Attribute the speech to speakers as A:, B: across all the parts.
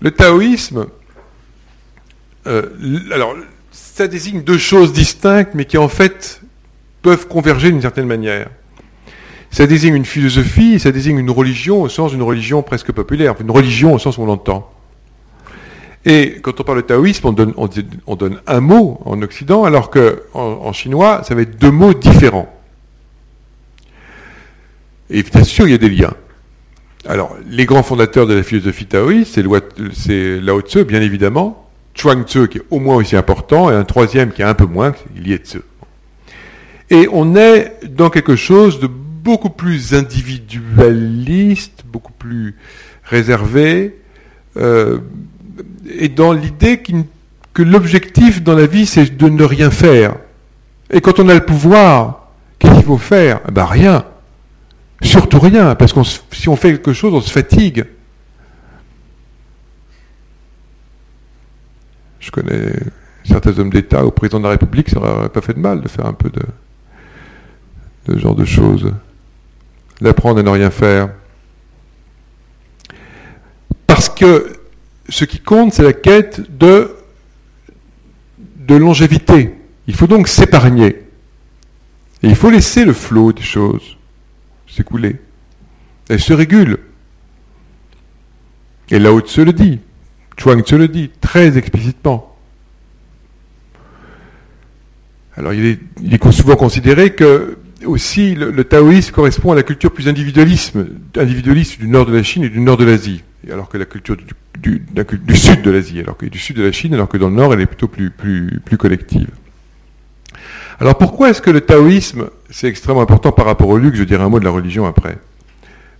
A: Le taoïsme, euh, alors, ça désigne deux choses distinctes, mais qui en fait peuvent converger d'une certaine manière. Ça désigne une philosophie, ça désigne une religion au sens d'une religion presque populaire, une religion au sens où on l'entend. Et quand on parle de taoïsme, on donne, on, donne un mot en Occident, alors qu'en en, chinois, ça va être deux mots différents. Et bien sûr, il y a des liens. Alors, les grands fondateurs de la philosophie taoïste, c'est Lao Tzu, bien évidemment, Chuang Tzu, qui est au moins aussi important, et un troisième qui est un peu moins, Liet Tzu. Et on est dans quelque chose de beaucoup plus individualiste, beaucoup plus réservé, euh, et dans l'idée que l'objectif dans la vie, c'est de ne rien faire. Et quand on a le pouvoir, qu'est-ce qu'il faut faire? Eh Ben rien. Surtout rien, parce que si on fait quelque chose, on se fatigue. Je connais certains hommes d'État au président de la République, ça n'aurait pas fait de mal de faire un peu de, ce genre de choses. D'apprendre à ne rien faire. Parce que ce qui compte, c'est la quête de, de longévité. Il faut donc s'épargner. Et il faut laisser le flot des choses s'écouler. Elle se régule. Et Lao Tse le dit, Chuang Tse le dit, très explicitement. Alors il est, souvent considéré que aussi le, taoïsme correspond à la culture plus individualisme, individualiste du nord de la Chine et du nord de l'Asie, alors que la culture du, du, sud de l'Asie, alors que du sud de la Chine, alors que dans le nord elle est plutôt plus, plus, plus collective. Alors pourquoi est-ce que le taoïsme, c'est extrêmement important par rapport au luxe Je dirai un mot de la religion après,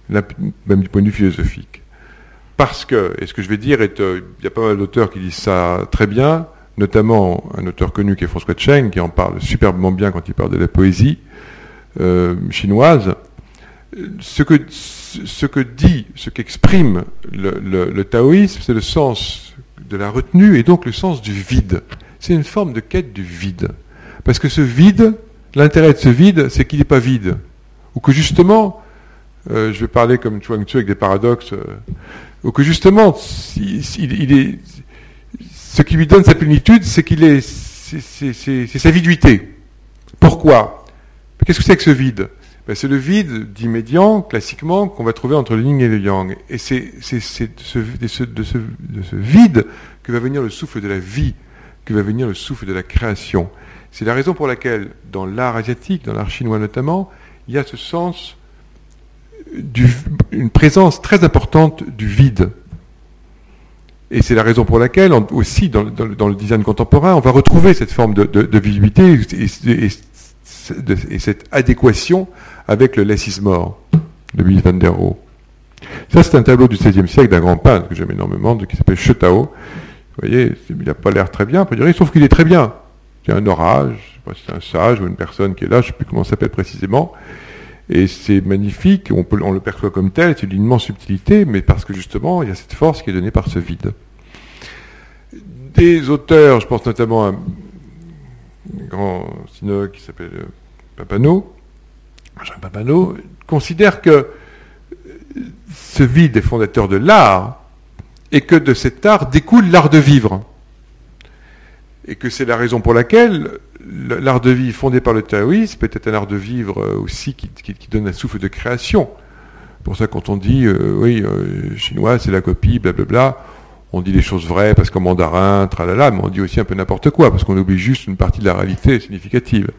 A: même du point de vue philosophique? Parce que, et ce que je vais dire, est, euh, il y a pas mal d'auteurs qui disent ça très bien, notamment un auteur connu qui est François Cheng, qui en parle superbement bien quand il parle de la poésie euh, chinoise. Ce que, dit, ce qu'exprime le taoïsme, c'est le sens de la retenue et donc le sens du vide. C'est une forme de quête du vide. Parce que ce vide, l'intérêt de ce vide, c'est qu'il n'est pas vide. Ou que justement, euh, je vais parler comme Chuang Tzu avec des paradoxes, euh, ou que justement, ce qui lui donne sa plénitude, c'est qu'il est, c'est sa viduité. Pourquoi? Qu'est-ce que c'est que ce vide? Ben, C'est le vide dit médian, classiquement, qu'on va trouver entre le yin et le yang. Et c'est de ce, de, ce, de ce vide que va venir le souffle de la vie, que va venir le souffle de la création. C'est la raison pour laquelle, dans l'art asiatique, dans l'art chinois notamment, il y a ce sens, une présence très importante du vide. Et c'est la raison pour laquelle, aussi dans, le design contemporain, on va retrouver cette forme de, visibilité et, cette adéquation avec le less mort de Louis van der Rohe. Ça, c'est un tableau du XVIe siècle d'un grand peintre que j'aime énormément, qui s'appelle Chetao. Vous voyez, il n'a pas l'air très bien, sauf qu'il est très bien il y a un orage, c'est un sage ou une personne qui est là, je ne sais plus comment s'appelle précisément. Et c'est magnifique, on, le perçoit comme tel, c'est d'une immense subtilité, mais parce que justement, il y a cette force qui est donnée par ce vide. Des auteurs, je pense notamment à un grand synologue qui s'appelle euh, Papano, Jean Papano, considère que ce vide est fondateur de l'art, et que de cet art découle l'art de vivre et que c'est la raison pour laquelle l'art de vivre fondé par le taoïsme peut être un art de vivre euh, aussi qui, donne un souffle de création. Pour ça, quand on dit, euh, oui, euh, chinois, c'est la copie, blablabla, on dit les choses vraies parce qu'en mandarin, tralala, mais on dit aussi un peu n'importe quoi, parce qu'on oublie juste une partie de la réalité significative.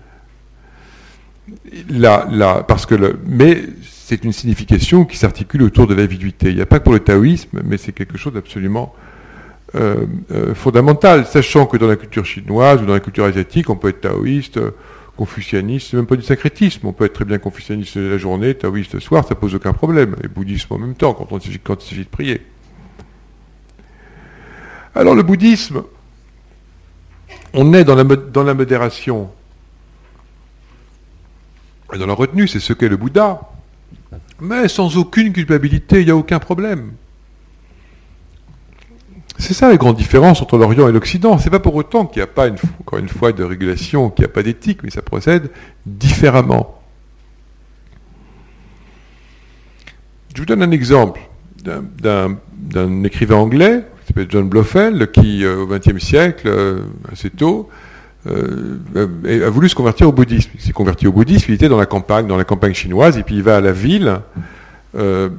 A: Là, là, parce que mais c'est une signification qui s'articule autour de la viduité. Il n'y a pas que pour le taoïsme, mais c'est quelque chose d'absolument euh, euh, fondamentale, sachant que dans la culture chinoise ou dans la culture asiatique, on peut être taoïste, euh, confucianiste, c'est même pas du sacrétisme, on peut être très bien confucianiste la journée, taoïste le soir, ça pose aucun problème, et bouddhisme en même temps, quand il s'agit de prier. Alors le bouddhisme, on est dans la, dans la modération, et dans la retenue, c'est ce qu'est le Bouddha, mais sans aucune culpabilité, il n'y a aucun problème. C'est ça la grande différence entre l'Orient et l'Occident. C'est pas pour autant qu'il n'y a pas, encore une fois, de régulation, qu'il n'y a pas d'éthique, mais ça procède différemment. Je vous donne un exemple d'un écrivain anglais, qui s'appelle John Blofeld, qui au XXe siècle, assez tôt, a voulu se convertir au bouddhisme. Il s'est converti au bouddhisme, il était dans la campagne, dans la campagne chinoise, et puis il va à la ville, donc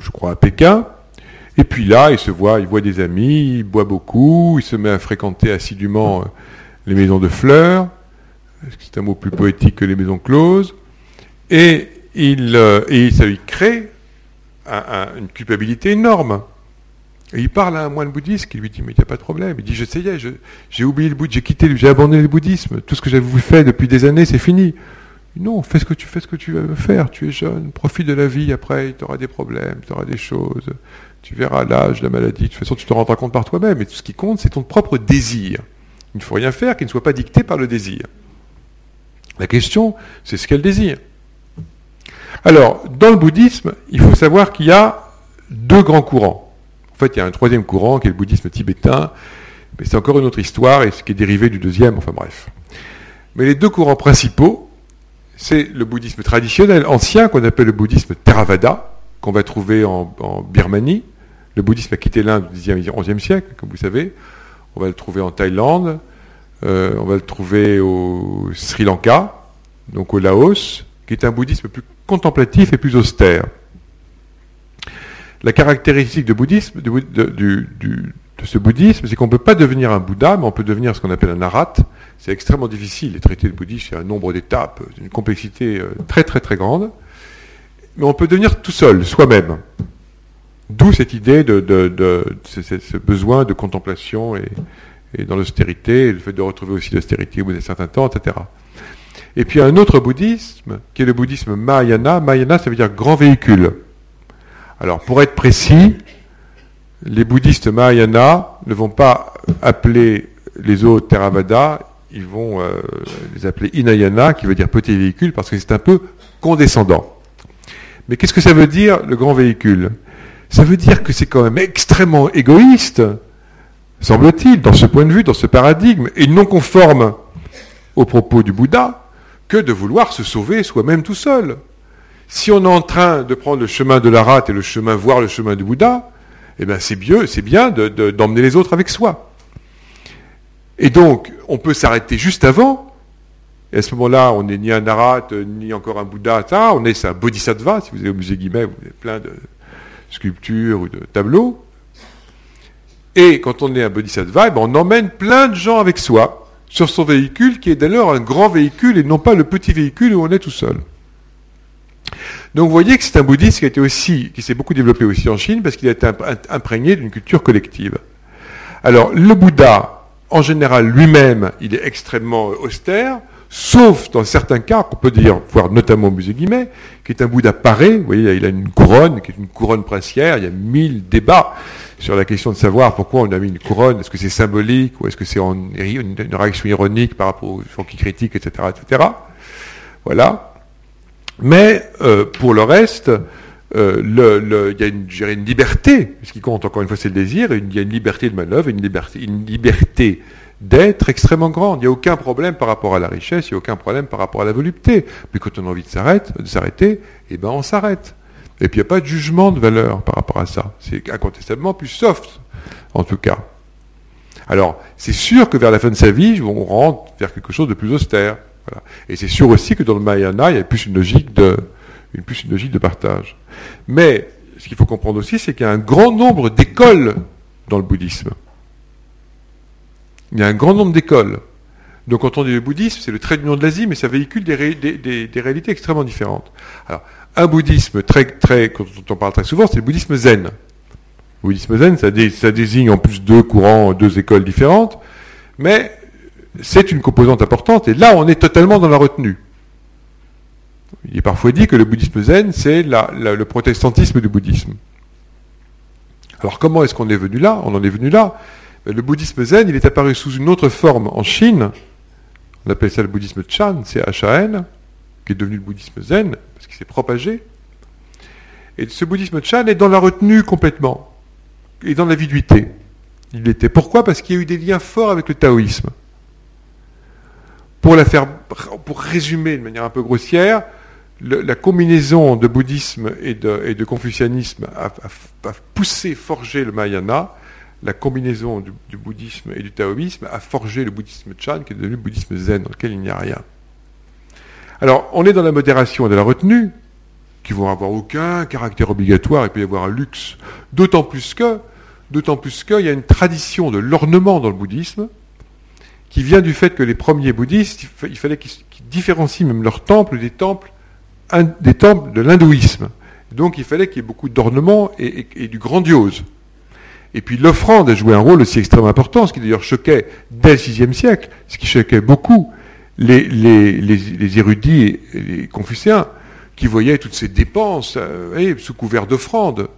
A: je crois à Pékin, et puis là, il se voit, il voit des amis, il boit beaucoup, il se met à fréquenter assidûment les maisons de fleurs, c'est un mot plus poétique que les maisons closes, et, il, euh, ça lui crée une culpabilité énorme. Et il parle à un moine bouddhiste qui lui dit, mais il n'y a pas de problème. Il dit, j'essayais, j'ai oublié le bouddhisme, j'ai quitté, j'ai abandonné le bouddhisme. Tout ce que j'avais fait depuis des années, c'est fini. Non, fais ce que tu fais ce que tu veux faire. Tu es jeune, profite de la vie. Après, tu auras des problèmes, tu auras des choses. Tu verras l'âge, la maladie. De toute façon, tu te rendras compte par toi-même. Et tout ce qui compte, c'est ton propre désir. Il ne faut rien faire qui ne soit pas dicté par le désir. La question, c'est ce qu'elle désire. Alors, dans le bouddhisme, il faut savoir qu'il y a deux grands courants. En fait, il y a un troisième courant qui est le bouddhisme tibétain, mais c'est encore une autre histoire et ce qui est dérivé du deuxième, enfin bref. Mais les deux courants principaux, c'est le bouddhisme traditionnel ancien qu'on appelle le bouddhisme Theravada, qu'on va trouver en, Birmanie. Le bouddhisme a quitté l'Inde au Xe et XIe siècle, comme vous savez. On va le trouver en Thaïlande, euh, on va le trouver au Sri Lanka, donc au Laos, qui est un bouddhisme plus contemplatif et plus austère. La caractéristique de, bouddhisme, de, ce bouddhisme, c'est qu'on ne peut pas devenir un Bouddha, mais on peut devenir ce qu'on appelle un arat. C'est extrêmement difficile. Les traités de bouddhisme, a un nombre d'étapes, une complexité euh, très très très grande. Mais on peut devenir tout seul, soi-même. D'où cette idée de, ce, besoin de contemplation et, dans l'austérité, le fait de retrouver aussi l'austérité au bout d'un certain temps, etc. Et puis un autre bouddhisme, qui est le bouddhisme Mahayana. Mahayana, ça veut dire grand véhicule. Alors, pour être précis, les bouddhistes Mahayana ne vont pas appeler les autres Theravada, ils vont euh, les appeler Inayana, qui veut dire petit véhicule, parce que c'est un peu condescendant. Mais qu'est-ce que ça veut dire, le grand véhicule? Ça veut dire que c'est quand même extrêmement égoïste, semble-t-il, dans ce point de vue, dans ce paradigme, et non conforme aux propos du Bouddha, que de vouloir se sauver soi-même tout seul. Si on est en train de prendre le chemin de la rate et le chemin, voir le chemin du Bouddha, eh bien c'est bien, c'est bien d'emmener les autres avec soi. Et donc, on peut s'arrêter juste avant, et à ce moment-là, on n'est ni un Arat, ni encore un Bouddha, on est un Bodhisattva, si vous allez au musée Guimet, vous avez plein de, sculpture ou de tableau. Et quand on est un bodhisattva, eh ben, on emmène plein de gens avec soi sur son véhicule, qui est d'ailleurs un grand véhicule et non pas le petit véhicule où on est tout seul. Donc vous voyez que c'est un bouddhisme qui qui s'est beaucoup développé aussi en Chine parce qu'il a été imprégné d'une culture collective. Alors le Bouddha, en général lui-même, il est extrêmement austère sauf dans certains cas, qu'on peut dire, voir notamment au musée Guimet, qui est un Bouddha paré, vous voyez, il a une couronne, qui est une couronne princière, il y a mille débats sur la question de savoir pourquoi on a mis une couronne, est-ce que c'est symbolique, ou est-ce que c'est une, réaction ironique par rapport aux gens qui critiquent, etc., etc. Voilà. Mais euh, pour le reste, euh, il y a une, une liberté, ce qui compte encore une fois c'est le désir, il y a une liberté de manœuvre, une liberté, une liberté d'être extrêmement grande. Il n'y a aucun problème par rapport à la richesse, il n'y a aucun problème par rapport à la volupté. Mais quand on a envie de s'arrêter, eh ben on s'arrête. Et puis il n'y a pas de jugement de valeur par rapport à ça. C'est incontestablement plus soft, en tout cas. Alors, c'est sûr que vers la fin de sa vie, on rentre vers quelque chose de plus austère. Et c'est sûr aussi que dans le Mahayana, il y a plus une logique de, plus une logique de partage. Mais ce qu'il faut comprendre aussi, c'est qu'il y a un grand nombre d'écoles dans le bouddhisme. Il y a un grand nombre d'écoles. Donc quand on dit le bouddhisme, c'est le trait d'union de l'Asie, mais ça véhicule des, réalités extrêmement différentes. Alors, un bouddhisme très, très, quand on parle très souvent, c'est le bouddhisme zen. Le bouddhisme zen, ça désigne en plus deux courants, deux écoles différentes, mais c'est une composante importante, et là on est totalement dans la retenue. Il est parfois dit que le bouddhisme zen, c'est le protestantisme du bouddhisme. Alors comment est-ce qu'on est venu là? On en est venu là le bouddhisme zen, il est apparu sous une autre forme en Chine. On appelle ça le bouddhisme Chan, c'est H-A-N, qui est devenu le bouddhisme zen, parce qu'il s'est propagé. Et ce bouddhisme Chan est dans la retenue complètement, et dans la viduité. Il était. Pourquoi? Parce qu'il y a eu des liens forts avec le taoïsme. Pour, la faire, pour résumer de manière un peu grossière, la combinaison de bouddhisme et de, confucianisme a, poussé, forgé le Mahayana. La combinaison du, bouddhisme et du taoïsme a forgé le bouddhisme Chan, qui est devenu le bouddhisme zen, dans lequel il n'y a rien. Alors, on est dans la modération et de la retenue, qui vont avoir aucun caractère obligatoire, et peut y avoir un luxe. D'autant plus que, d'autant plus qu'il y a une tradition de l'ornement dans le bouddhisme, qui vient du fait que les premiers bouddhistes, il fallait qu'ils différencient même leurs temples des temples de l'hindouisme. Donc il fallait qu'il y ait beaucoup d'ornements et, du grandiose. Et puis l'offrande a joué un rôle aussi extrêmement important, ce qui d'ailleurs choquait dès le VIe siècle, ce qui choquait beaucoup les, érudits et les confucéens, qui voyaient toutes ces dépenses euh, sous couvert d'offrande,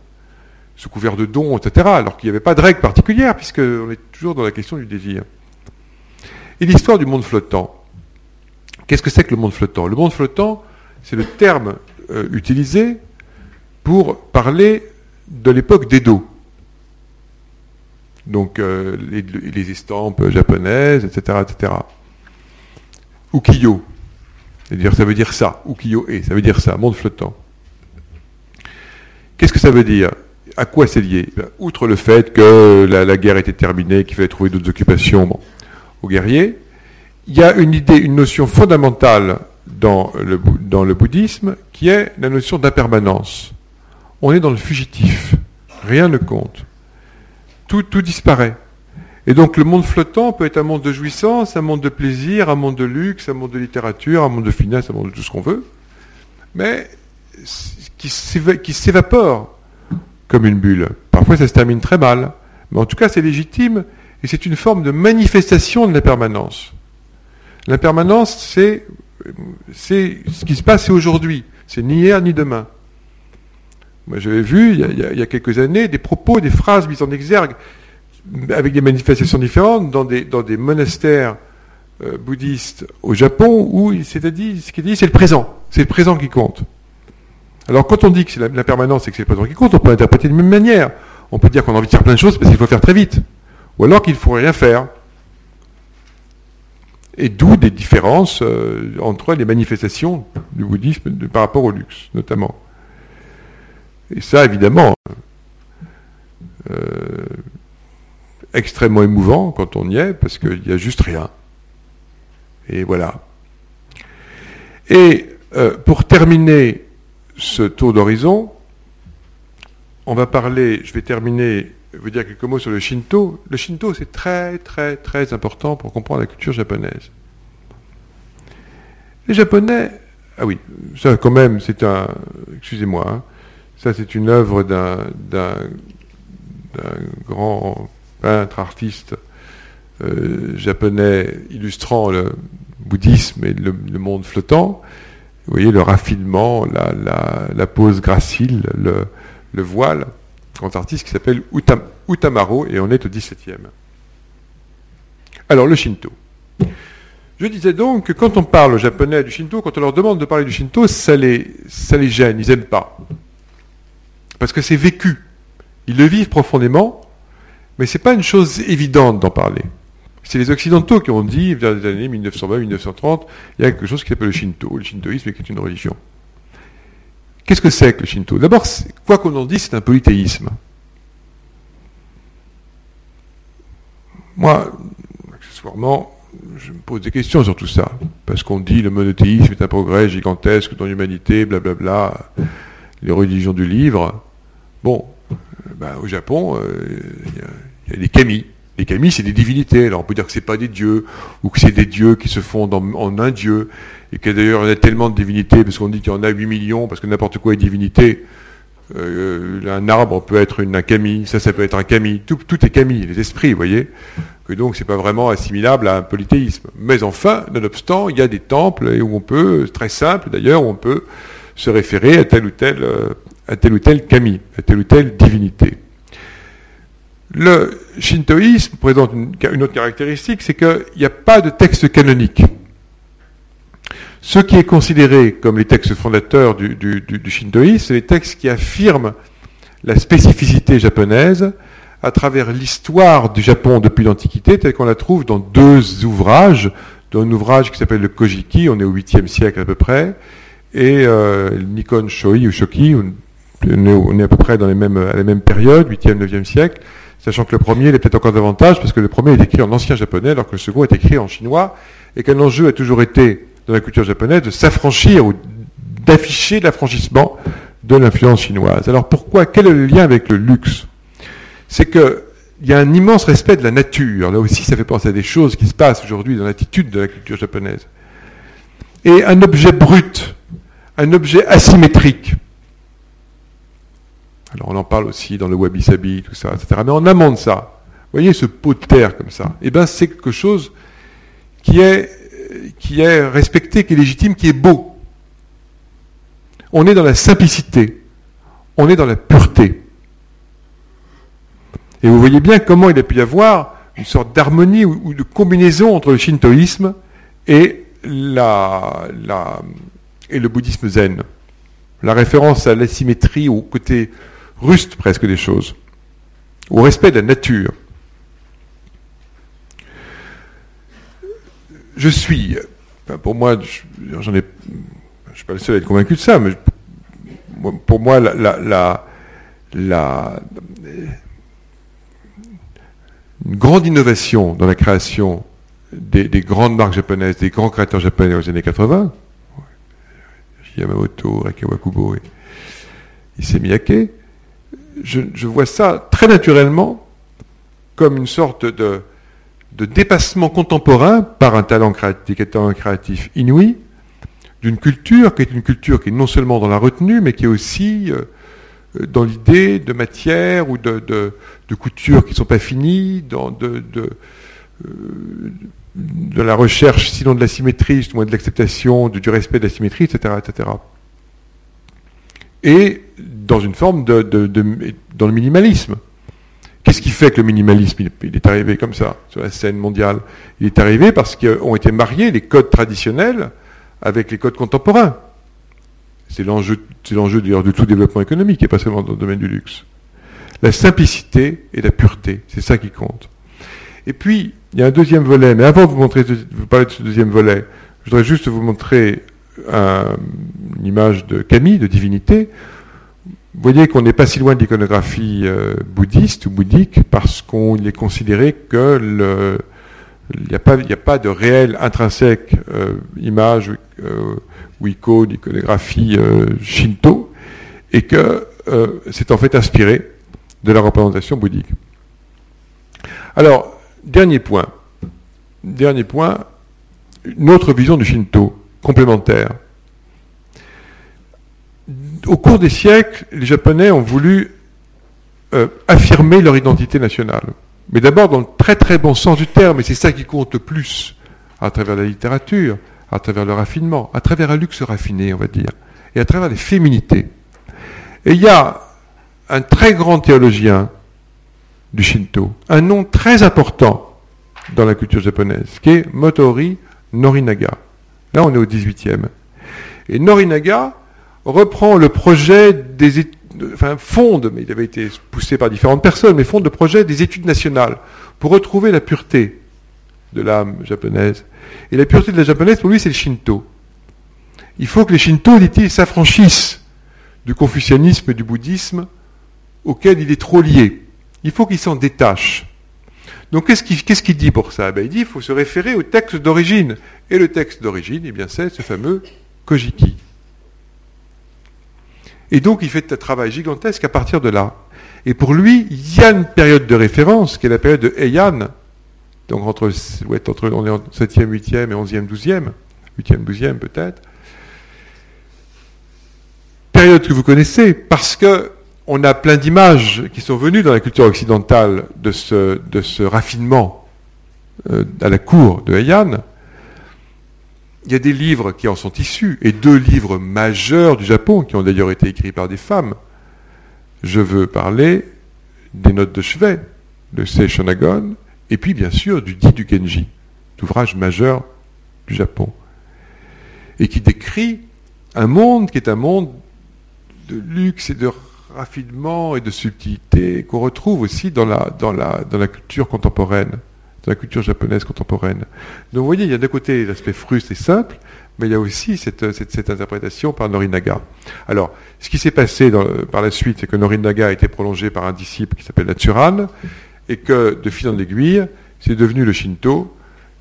A: sous couvert de dons, etc., alors qu'il n'y avait pas de règle particulière, puisqu'on est toujours dans la question du désir. Et l'histoire du monde flottant. Qu'est-ce que c'est que le monde flottant? Le monde flottant, c'est le terme euh, utilisé pour parler de l'époque d'Edo. Donc euh, les, estampes japonaises, etc. etc. Ukiyo. C'est-à-dire, ça veut dire ça. Ukiyo et ça veut dire ça, monde flottant. Qu'est-ce que ça veut dire? À quoi c'est lié? Ben, Outre le fait que la, guerre était terminée, qu'il fallait trouver d'autres occupations aux guerriers, il y a une idée, une notion fondamentale dans le, dans le bouddhisme, qui est la notion d'impermanence. On est dans le fugitif. Rien ne compte. Tout, disparaît. Et donc le monde flottant peut être un monde de jouissance, un monde de plaisir, un monde de luxe, un monde de littérature, un monde de finesse, un monde de tout ce qu'on veut, mais qui s'évapore comme une bulle. Parfois ça se termine très mal, mais en tout cas c'est légitime et c'est une forme de manifestation de l'impermanence. L'impermanence, c'est ce qui se passe aujourd'hui. C'est ni hier ni demain. Moi, j'avais vu, il y, a, quelques années, des propos, des phrases mises en exergue avec des manifestations différentes dans des, dans des monastères euh, bouddhistes au Japon où c'est-à-dire ce qui dit c'est le présent. C'est le présent qui compte. Alors quand on dit que c'est la, permanence et que c'est le présent qui compte, on peut l'interpréter de la même manière. On peut dire qu'on a envie de faire plein de choses parce qu'il faut faire très vite. Ou alors qu'il ne faut rien faire. Et d'où des différences euh, entre les manifestations du bouddhisme par rapport au luxe, notamment. Et ça, évidemment, euh, extrêmement émouvant quand on y est, parce qu'il n'y a juste rien. Et voilà. Et euh, pour terminer ce tour d'horizon, on va parler, je vais terminer vous dire quelques mots sur le Shinto. Le Shinto, c'est très, très, très important pour comprendre la culture japonaise. Les Japonais, ah oui, ça quand même, c'est un, excusez-moi, hein, ça c'est une œuvre d'un, grand peintre, artiste euh, japonais illustrant le bouddhisme et le, monde flottant. Vous voyez le raffinement, la, pose gracile, le, le voile grand artiste qui s'appelle Utamaro, et on est au XVIIe. Alors, le Shinto. Je disais donc que quand on parle aux Japonais du Shinto, quand on leur demande de parler du Shinto, ça les, ça les gêne, ils n'aiment pas. Parce que c'est vécu. Ils le vivent profondément, mais ce n'est pas une chose évidente d'en parler. C'est les Occidentaux qui ont dit, vers les années 1920-1930, il y a quelque chose qui s'appelle le Shinto, le shintoïsme qui est une religion. Qu'est-ce que c'est que le Shinto? D'abord, quoi qu'on en dise, c'est un polythéisme. Moi, accessoirement, je me pose des questions sur tout ça. Parce qu'on dit le monothéisme est un progrès gigantesque dans l'humanité, blablabla, les religions du livre. Bon, ben, au Japon, euh, il y, a des kami. Les kami, c'est des divinités. Alors on peut dire que ce pas des dieux, ou que c'est des dieux qui se fondent en un dieu et que d'ailleurs il y a tellement de divinités, parce qu'on dit qu'il y en a 8 millions, parce que n'importe quoi est divinité. Euh, un arbre peut être un kami, ça, ça peut être un kami, tout, est kami, les esprits, vous voyez, que donc c'est pas vraiment assimilable à un polythéisme. Mais enfin, nonobstant, il y a des temples où on peut, très simple d'ailleurs, on peut se référer à tel ou tel, euh, à tel ou tel kami, à telle ou telle divinité. Le shintoïsme présente une, autre caractéristique, c'est qu'il n'y a pas de texte canonique. Ce qui est considéré comme les textes fondateurs du, shintoïsme, c'est les textes qui affirment la spécificité japonaise à travers l'histoire du Japon depuis l'Antiquité, telle qu'on la trouve dans deux ouvrages, dans un ouvrage qui s'appelle le Kojiki, on est au 8e siècle à peu près, et euh, Nikon Shoei ou Shoki, on est à peu près dans à la même période, 8e, 9e siècle, sachant que le premier est peut-être encore davantage, parce que le premier est écrit en ancien japonais, alors que le second est écrit en chinois, et qu'un enjeu a toujours été, dans la culture japonaise, de s'affranchir ou d'afficher l'affranchissement de l'influence chinoise. Alors pourquoi Quel est le lien avec le luxe? C'est qu'il y a un immense respect de la nature. Là aussi, ça fait penser à des choses qui se passent aujourd'hui dans l'attitude de la culture japonaise. Et un objet brut, un objet asymétrique, alors on en parle aussi dans le wabi-sabi, tout ça, etc. Mais en amont ça, vous voyez ce pot de terre comme ça, eh bien c'est quelque chose qui est, qui est respecté, qui est légitime, qui est beau. On est dans la simplicité, on est dans la pureté. Et vous voyez bien comment il a pu y avoir une sorte d'harmonie ou, de combinaison entre le shintoïsme et, la, et le bouddhisme zen. La référence à l'asymétrie, au côté ruste presque des choses, au respect de la nature. Je suis, pour moi, j'en ai, je suis pas le seul à être convaincu de ça, mais pour moi, la, la, une grande innovation dans la création des, des, grandes marques japonaises, des grands créateurs japonais aux années 80, Yamamoto, Rakawakubo et Issey je, vois ça très naturellement comme une sorte de, dépassement contemporain par un talent créatif, un créatif inouï, d'une culture qui est une culture qui est non seulement dans la retenue, mais qui est aussi euh, dans l'idée de matière ou de, coutures qui ne sont pas finies, dans de, euh, la recherche, sinon de la symétrie, justement de l'acceptation, du respect de la symétrie, etc. etc. Et dans une forme de, dans le minimalisme. Qu'est-ce qui fait que le minimalisme il, est arrivé comme ça sur la scène mondiale? Il est arrivé parce qu'ont été mariés les codes traditionnels avec les codes contemporains. C'est l'enjeu, c'est d'ailleurs de tout développement économique, et pas seulement dans le domaine du luxe. La simplicité et la pureté, c'est ça qui compte. Et puis, il y a un deuxième volet, mais avant de vous montrer, vous parler de ce deuxième volet, je voudrais juste vous montrer une image de Camille, de divinité, vous voyez qu'on n'est pas si loin de l'iconographie euh, bouddhiste ou bouddhique parce qu'il est considéré que il n'y a, pas, de réelle intrinsèque euh, image euh, ou icône, iconographie shinto, et que c'est en fait inspiré de la représentation bouddhique. Alors, dernier point. Dernier point, une autre vision du shinto, complémentaire au cours des siècles, les Japonais ont voulu euh, affirmer leur identité nationale. Mais d'abord dans le très très bon sens du terme, et c'est ça qui compte le plus, à travers la littérature, à travers le raffinement, à travers un luxe raffiné, on va dire, et à travers les féminités. Et il y a un très grand théologien du Shinto, un nom très important dans la culture japonaise, qui est Motori Norinaga. Là, on est au 18e. Et Norinaga, reprend le projet des enfin fonde, mais il avait été poussé par différentes personnes, mais fonde le projet des études nationales pour retrouver la pureté de l'âme japonaise. Et la pureté de la japonaise, pour lui, c'est le Shinto. Il faut que les Shinto, dit-il, s'affranchissent du confucianisme et du bouddhisme auquel il est trop lié. Il faut qu'il s'en détache. Donc qu'est-ce qu'il dit pour ça? Ben, Il dit qu'il faut se référer au texte d'origine. Et le texte d'origine, eh bien, c'est ce fameux Kojiki. Et donc, il fait un travail gigantesque à partir de là. Et pour lui, il y a une période de référence, qui est la période de Heian, donc entre, on est en 7e, 8e et 11e, 12e, 8e, 12e peut-être. Période que vous connaissez, parce que on a plein d'images qui sont venues dans la culture occidentale de ce, raffinement euh, à la cour de Heian, il y a des livres qui en sont issus, et deux livres majeurs du Japon, qui ont d'ailleurs été écrits par des femmes. Je veux parler des notes de chevet de Seishonagon, et puis bien sûr du Di du Genji, l'ouvrage majeur du Japon, et qui décrit un monde qui est un monde de luxe et de raffinement et de subtilité qu'on retrouve aussi dans la, dans, la, dans la culture contemporaine, dans la culture japonaise contemporaine. Donc vous voyez, il y a d'un côté l'aspect fruste et simple, mais il y a aussi cette, cette, interprétation par Norinaga. Alors, ce qui s'est passé par la suite, c'est que Norinaga a été prolongé par un disciple qui s'appelle Natsuran, et que, de fil en aiguille, c'est devenu le Shinto,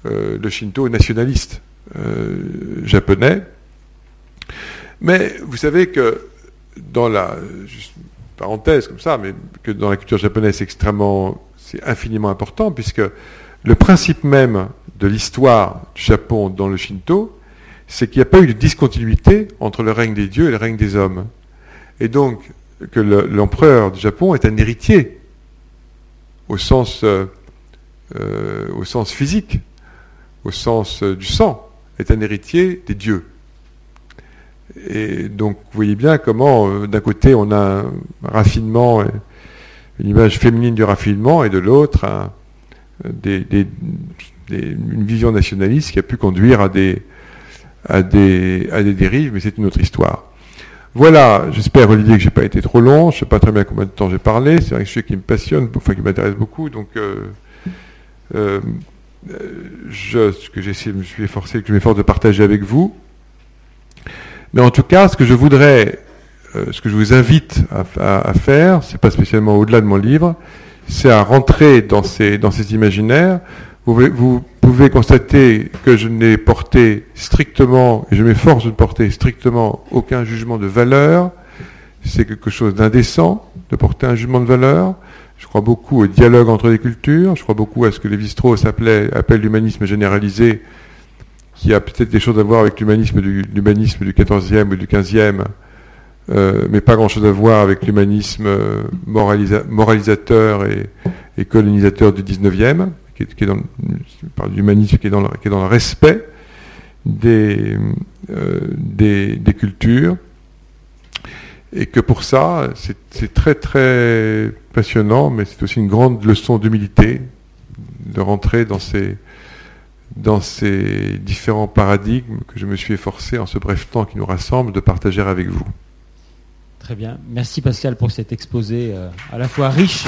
A: euh, le Shinto nationaliste euh, japonais. Mais vous savez que dans la, parenthèse comme ça, mais que dans la culture japonaise c'est extrêmement, c'est infiniment important, puisque le principe même de l'histoire du Japon dans le Shinto, c'est qu'il n'y a pas eu de discontinuité entre le règne des dieux et le règne des hommes. Et donc, que l'empereur du Japon est un héritier au sens, euh, euh, physique, au sens euh, du sang, est un héritier des dieux. Et donc, vous voyez bien comment, d'un côté, on a un raffinement, une image féminine du raffinement, et de l'autre, une vision nationaliste qui a pu conduire à des, dérives, mais c'est une autre histoire. Voilà, j'espère Olivier que j'ai pas été trop long, je sais pas très bien combien de temps j'ai parlé, c'est un sujet qui me passionne, enfin qui m'intéresse beaucoup, donc euh, euh, ce que j'essaie, je me suis efforcé, que je m'efforce de partager avec vous. Mais en tout cas, ce que je voudrais, euh, ce que je vous invite à, à, faire, c'est pas spécialement au-delà de mon livre, c'est à rentrer dans ces, dans ces imaginaires. Vous, pouvez constater que je n'ai porté strictement, et je m'efforce de porter strictement aucun jugement de valeur. C'est quelque chose d'indécent de porter un jugement de valeur. Je crois beaucoup au dialogue entre les cultures. Je crois beaucoup à ce que Lévi-Strauss appelle l'humanisme généralisé, qui a peut-être des choses à voir avec l'humanisme du, l'humanisme du 14e ou du 15e, euh, mais pas grand-chose à voir avec l'humanisme euh, moralisateur et, colonisateur du 19e qui est, dans, l'humanisme qui est dans le, respect des, euh, des, des, cultures, et que pour ça, c'est très très passionnant, mais c'est aussi une grande leçon d'humilité de rentrer dans ces, dans ces différents paradigmes que je me suis efforcé en ce bref temps qui nous rassemble de partager avec vous.
B: Très bien. Merci Pascal pour cet exposé euh, à la fois riche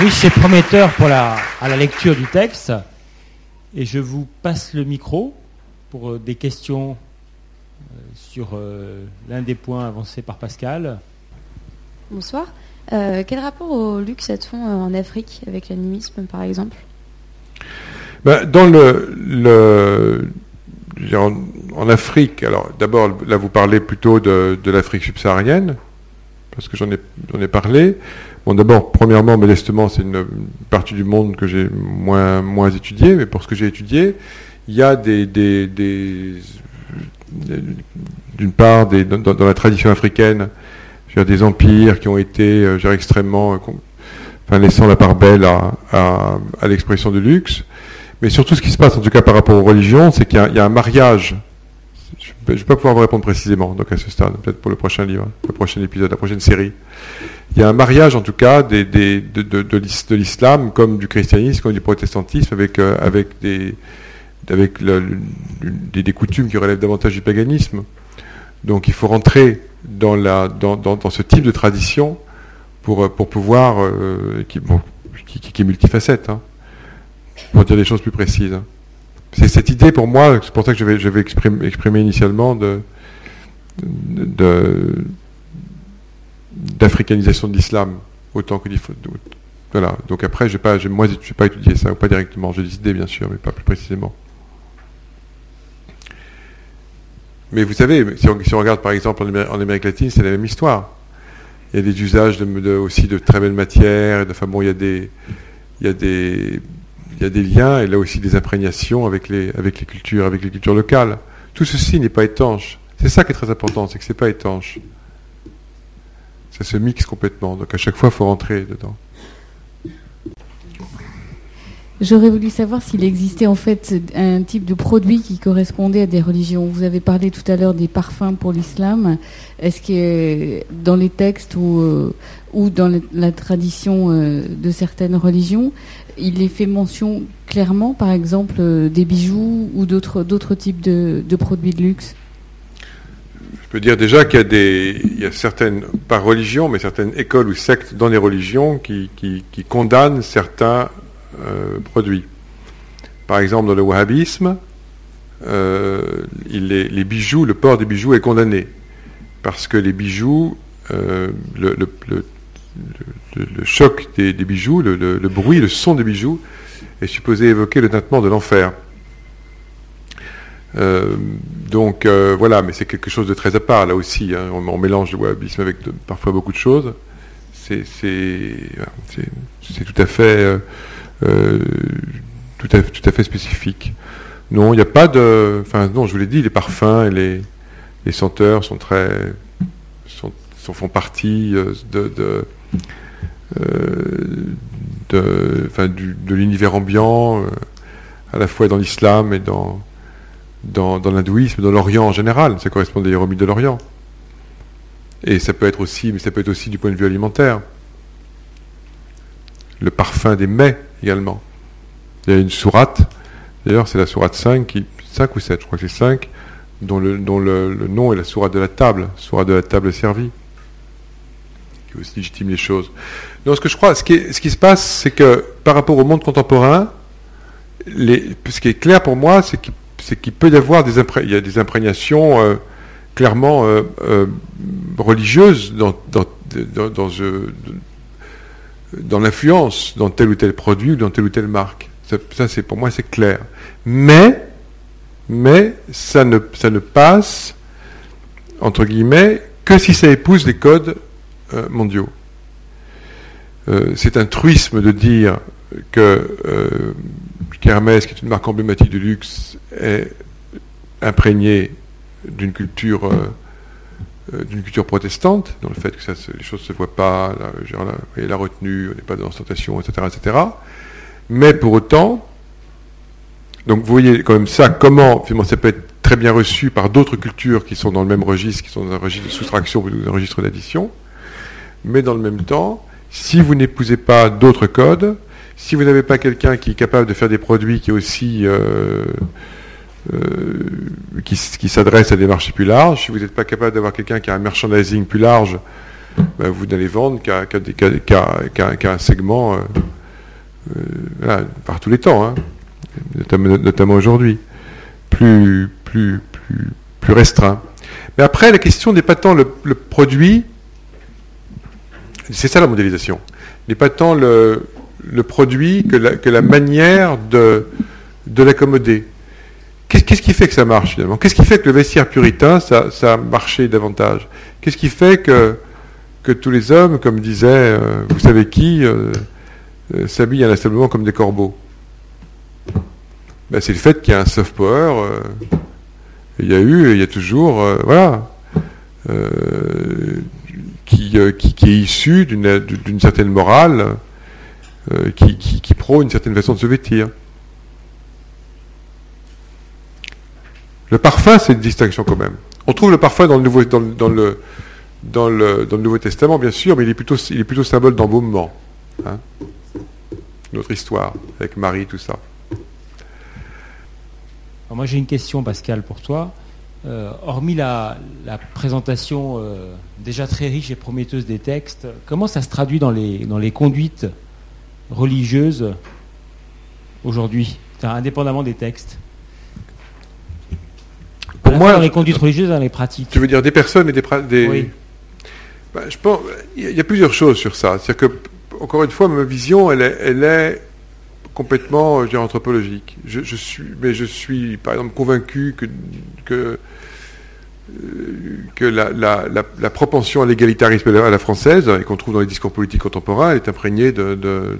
B: riche et prometteur pour la, à la lecture du texte. Et je vous passe le micro pour euh, des questions euh, sur l'un des points avancés par Pascal.
C: Bonsoir. Quel rapport au luxe a-t-on en Afrique avec l'animisme, par exemple?
A: Ben, Dans le, en, Afrique, alors d'abord, là vous parlez plutôt de, l'Afrique subsaharienne, parce que j'en ai, ai parlé. Bon, d'abord, premièrement, modestement, c'est une, partie du monde que j'ai moins, moins étudié, mais pour ce que j'ai étudié, il y a des, d'une part, dans, la tradition africaine, des empires qui ont été euh, extrêmement, enfin, laissant la part belle à, l'expression de luxe. Mais surtout, ce qui se passe, en tout cas par rapport aux religions, c'est qu'il y, a un mariage. Je ne vais pas pouvoir vous répondre précisément, donc à ce stade, peut-être pour le prochain livre, le prochain épisode, la prochaine série il y a un mariage en tout cas des, de, l'islam comme du christianisme, comme du protestantisme avec, euh, des, coutumes qui relèvent davantage du paganisme. Donc il faut rentrer dans, la, dans, dans, ce type de tradition pour, euh, pour pouvoir, euh, qui, qui, qui, est multifacette, hein, pour dire des choses plus précises. C'est cette idée pour moi, c'est pour ça que je vais, je vais exprimer, initialement de, de d'africanisation de l'islam autant que voilà. Donc après, pas, je n'ai pas étudié ça, ou pas directement. J'ai des idées, bien sûr, mais pas plus précisément. Mais vous savez, si on, regarde par exemple en Amérique, latine, c'est la même histoire. Il y a des usages aussi de très belles matières, enfin bon, il y a des liens, et là aussi des imprégnations avec les, avec les cultures, avec les cultures locales. Tout ceci n'est pas étanche. C'est ça qui est très important, c'est que c'est pas étanche ça se mixe complètement. Donc à chaque fois, il faut rentrer dedans.
D: J'aurais voulu savoir s'il existait en fait un type de produit qui correspondait à des religions. Vous avez parlé tout à l'heure des parfums pour l'islam. Est-ce que dans les textes ou, euh, ou dans la tradition euh, de certaines religions, il est fait mention clairement, par exemple, euh, des bijoux ou d'autres types de, de produits de luxe?
A: Peux dire déjà qu'il y a des, y a certaines, par religion, mais certaines écoles ou sectes dans les religions qui, qui condamnent certains euh, produits. Par exemple, dans le wahhabisme, euh, les bijoux, le port des bijoux est condamné. Parce que les bijoux, euh, le, choc des, bijoux, le, bruit, le son des bijoux, est supposé évoquer le tintement de l'enfer. Donc voilà, mais c'est quelque chose de très à part là aussi. hein. On, mélange le wahhabisme avec parfois beaucoup de choses. C'est tout à fait euh, tout à, à fait spécifique. Non, il n'y a pas de. Enfin non, je vous l'ai dit, les parfums et les, senteurs sont très sont, font partie euh, de, de, euh, de, l'univers ambiant, à la fois dans l'islam et dans, dans, l'hindouisme, dans l'Orient en général. Ça correspond des mythes de l'Orient. Et ça peut être aussi, mais ça peut être aussi du point de vue alimentaire. Le parfum des mets également. Il y a une sourate, d'ailleurs c'est la sourate 5, qui, 5 ou 7, je crois que c'est 5, dont, le, dont le, nom est la sourate de la table, sourate de la table servie, qui aussi légitime les choses. Donc ce que je crois, ce qui, est- ce qui se passe, c'est que par rapport au monde contemporain, les, ce qui est clair pour moi, c'est qu'il peut y avoir des, il y a des imprégnations euh, clairement euh, euh, religieuses dans, dans, dans, dans, dans l'influence dans tel ou tel produit ou dans telle ou telle marque. Ça, c'est pour moi c'est clair. Mais mais ça ne ça ne passe entre guillemets que si ça épouse les codes euh, mondiaux. Euh, c'est un truisme de dire que euh, qu'Hermès, qui est une marque emblématique du luxe, est imprégnée d'une culture, euh, d'une culture protestante, dans le fait que les choses ne se voient pas, la, la, et la retenue, on n'est pas dans l'ostentation, etc., etc. Mais pour autant, donc vous voyez quand même ça, comment finalement, ça peut être très bien reçu par d'autres cultures qui sont dans le même registre, qui sont dans un registre de soustraction ou dans un registre d'addition, mais dans le même temps, si vous n'épousez pas d'autres codes, si vous n'avez pas quelqu'un qui est capable de faire des produits qui est aussi euh, euh, qui, s- qui s'adresse à des marchés plus larges, si vous n'êtes pas capable d'avoir quelqu'un qui a un merchandising plus large, ben, vous n'allez vendre qu'à un segment euh, euh, par tous les temps, hein, notamment, aujourd'hui, plus, restreint. Mais après, la question n'est pas tant le, produit, c'est ça la mondialisation, n'est pas tant le, produit que la, manière de l'accommoder. Qu'est-ce qui fait que ça marche finalement? Qu'est-ce qui fait que le vestiaire puritain, ça, ça a marché davantage? Qu'est-ce qui fait que, que tous les hommes, comme disait, euh, vous savez qui, euh, euh, s'habillent inlassablement comme des corbeaux? Ben, C'est le fait qu'il y a un soft power, euh, il y a eu il y a toujours, euh, voilà, qui, qui, qui est issu d'une certaine morale qui, qui prône une certaine façon de se vêtir. Le parfum, c'est une distinction quand même. On trouve le parfum dans le Nouveau, dans, le- dans le, dans, le, Nouveau Testament, bien sûr, mais il est plutôt, il est plutôt symbole d'embaumement. Hein Notre histoire, avec Marie, tout ça.
B: Moi j'ai une question Pascal pour toi. Euh, hormis la, présentation euh, déjà très riche et prometteuse des textes, comment ça se traduit dans les, dans les conduites religieuses aujourd'hui, indépendamment des textes?
A: Pour moi,
B: dans les conduites religieuses dans les pratiques.
A: Tu veux dire des personnes et des... pra- des...
B: Oui.
A: Ben, je pense, il y a- plusieurs choses sur ça. C'est-à-dire que, encore une fois, ma vision, elle est, elle est complètement, je dirais, anthropologique. Je, je suis, mais je suis, par exemple, convaincu que, que, euh, que la, la- la- la propension à l'égalitarisme à la française, et qu'on trouve dans les discours politiques contemporains, elle est imprégnée de, de,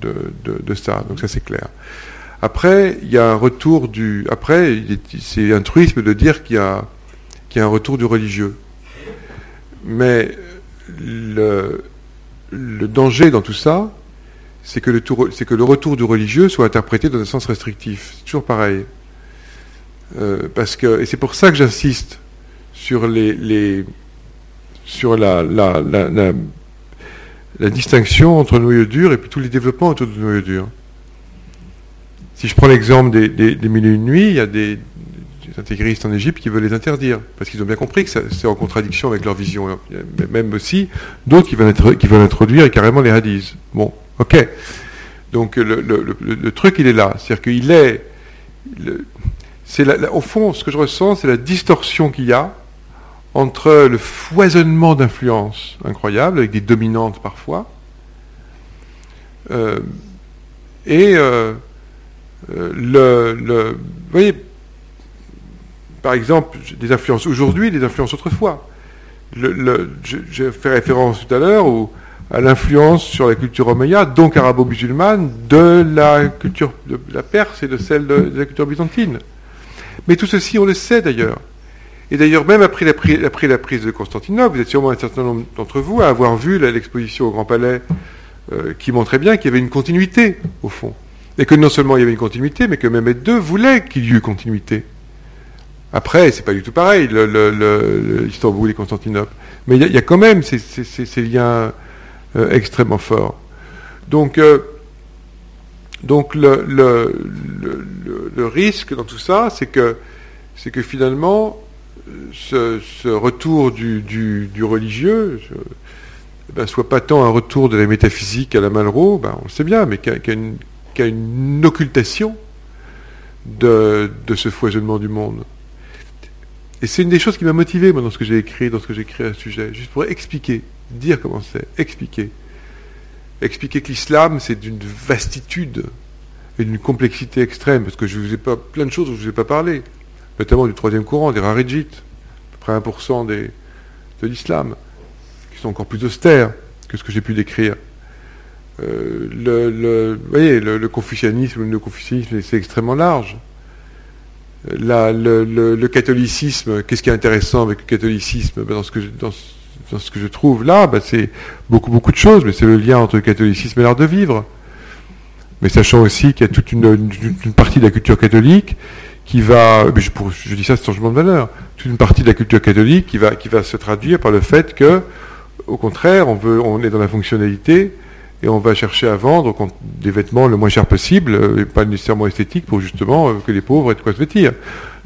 A: de, de- de ça. Donc ça, c'est clair. Après, il y a un retour du. Après, c'est un truisme de dire qu'il y a, qu'il y a un retour du religieux. Mais le, danger dans tout ça, c'est que, que le retour du religieux soit interprété dans un sens restrictif. C'est toujours pareil. Euh, parce que, et c'est pour ça que j'insiste sur, les, sur la, la, la, la- distinction entre noyau dur et puis tous les développements autour du noyau dur. Si je prends l'exemple des, des, des mille et une nuits, il y a des, intégristes en Égypte qui veulent les interdire, parce qu'ils ont bien compris que c'est en contradiction avec leur vision. Il y a même aussi d'autres qui, veulent qui veulent introduire carrément les hadiths. Bon, ok. Donc le, truc, il est là. C'est-à-dire qu'il est... au fond, ce que je ressens, c'est la distorsion qu'il y a entre le foisonnement d'influences incroyables, avec des dominantes parfois, euh, et euh, euh, le, Vous voyez, par exemple, des influences aujourd'hui, des influences autrefois. J'ai fait référence tout à l'heure à l'influence sur la culture omeyyade, donc arabo-musulmane, de la culture de la Perse et de celle de, la culture byzantine. Mais tout ceci, on le sait d'ailleurs. Et d'ailleurs, même après la, après la, prise de Constantinople, vous êtes sûrement un certain nombre d'entre vous à avoir vu l'exposition au Grand Palais euh, qui montrait bien qu'il y avait une continuité, au fond. Et que non seulement il y avait une continuité, mais que Mehmet II voulait qu'il y eût continuité. Après, c'est pas du tout pareil, l'Istanbul et Constantinople. Mais il y, a quand même ces, liens euh, extrêmement forts. Donc, euh, donc le, risque dans tout ça, c'est que, que finalement, ce, retour du, religieux, eh ben, soit pas tant un retour de la métaphysique à la Malraux, ben, on le sait bien, mais qu'il y, a une occultation de, ce foisonnement du monde. Et c'est une des choses qui m'a motivé dans ce que j'ai écrit, dans ce que j'ai à ce sujet, juste pour expliquer, dire comment c'est, expliquer. Expliquer que l'islam, c'est d'une vastitude et d'une complexité extrême, parce que je vous ai pas plein de choses dont je ne vous ai pas parlé, notamment du troisième courant, des Raridjites, à peu près 1% des, de l'islam sont encore plus austères que ce que j'ai pu décrire. Euh, le, voyez, le, confucianisme, le confucianisme, c'est extrêmement large. le, catholicisme, qu'est-ce qui est intéressant avec le catholicisme dans, ce que je, dans, ce que je trouve là, ben, c'est beaucoup, beaucoup de choses, mais c'est le lien entre le catholicisme et l'art de vivre. Mais sachant aussi qu'il y a toute une, partie de la culture catholique qui va, je, je dis ça, c'est changement de valeur, toute une partie de la culture catholique qui va, qui va se traduire par le fait que au contraire, on, veut, on est dans la fonctionnalité et on va chercher à vendre des vêtements le moins cher possible, euh, et pas nécessairement esthétiques, pour justement euh, que les pauvres aient de quoi se vêtir.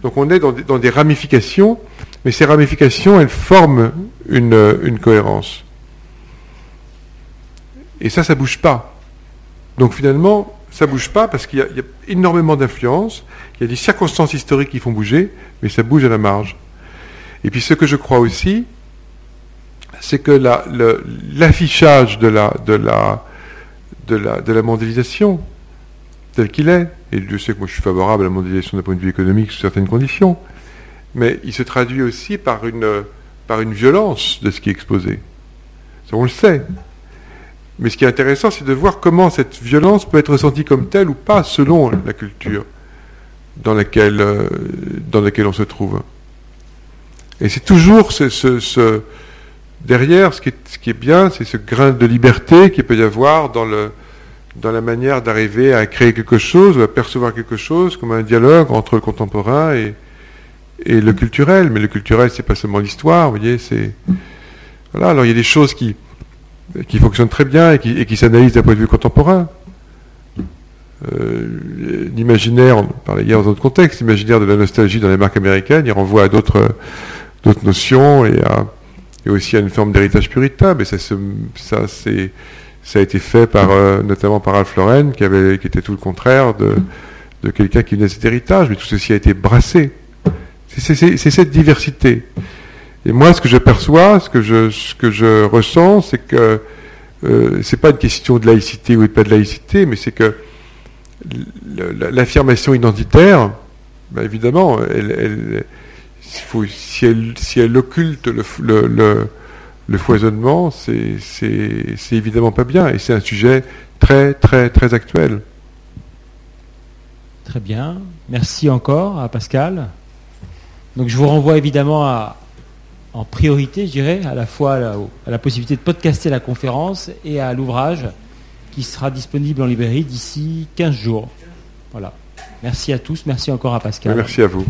A: Donc on est dans des, ramifications, mais ces ramifications, elles forment une, une cohérence. Et ça, ça bouge pas. Donc finalement, ça bouge pas parce qu'il y, a énormément d'influences, il y a des circonstances historiques qui font bouger, mais ça bouge à la marge. Et puis ce que je crois aussi, c'est que l'affichage de, la, de, la, de, la, de la mondialisation, tel qu'il est, et je sais que moi je suis favorable à la mondialisation d'un point de vue économique sous certaines conditions, mais il se traduit aussi par une, par une violence de ce qui est exposé. Ça, on le sait. Mais ce qui est intéressant, c'est de voir comment cette violence peut être ressentie comme telle ou pas selon la culture dans laquelle, euh, dans laquelle on se trouve. Et c'est toujours ce derrière, ce qui est, bien, c'est ce grain de liberté qu'il peut y avoir dans, la manière d'arriver à créer quelque chose, à percevoir quelque chose, comme un dialogue entre le contemporain et, le culturel. Mais le culturel, c'est pas seulement l'histoire. Voilà, alors il y a des choses qui, fonctionnent très bien et qui, s'analysent d'un point de vue contemporain. Euh, l'imaginaire, on parlait hier dans d'autres contextes, l'imaginaire de la nostalgie dans les marques américaines, il renvoie à d'autres notions et à et aussi à une forme d'héritage puritain, mais ça, ça, a été fait par, euh, notamment par Alf Loren, qui, avait, qui était tout le contraire de, de quelqu'un qui venait de cet héritage, mais tout ceci a été brassé. C'est cette diversité. Et moi, ce que j'aperçois, ce que je, ce que je ressens, c'est que euh, c'est pas une question de laïcité ou pas de laïcité, mais c'est que l'affirmation identitaire, ben évidemment, elle, elle si, elle, si elle occulte le, le, foisonnement, c'est évidemment pas bien. Et c'est un sujet très, très, très actuel.
B: Très bien. Merci encore à Pascal. Donc je vous renvoie évidemment à, en priorité, je dirais, à la fois à la, possibilité de podcaster la conférence et à l'ouvrage qui sera disponible en librairie d'ici 15 jours. Voilà. Merci à tous. Merci encore à Pascal.
A: Merci à vous.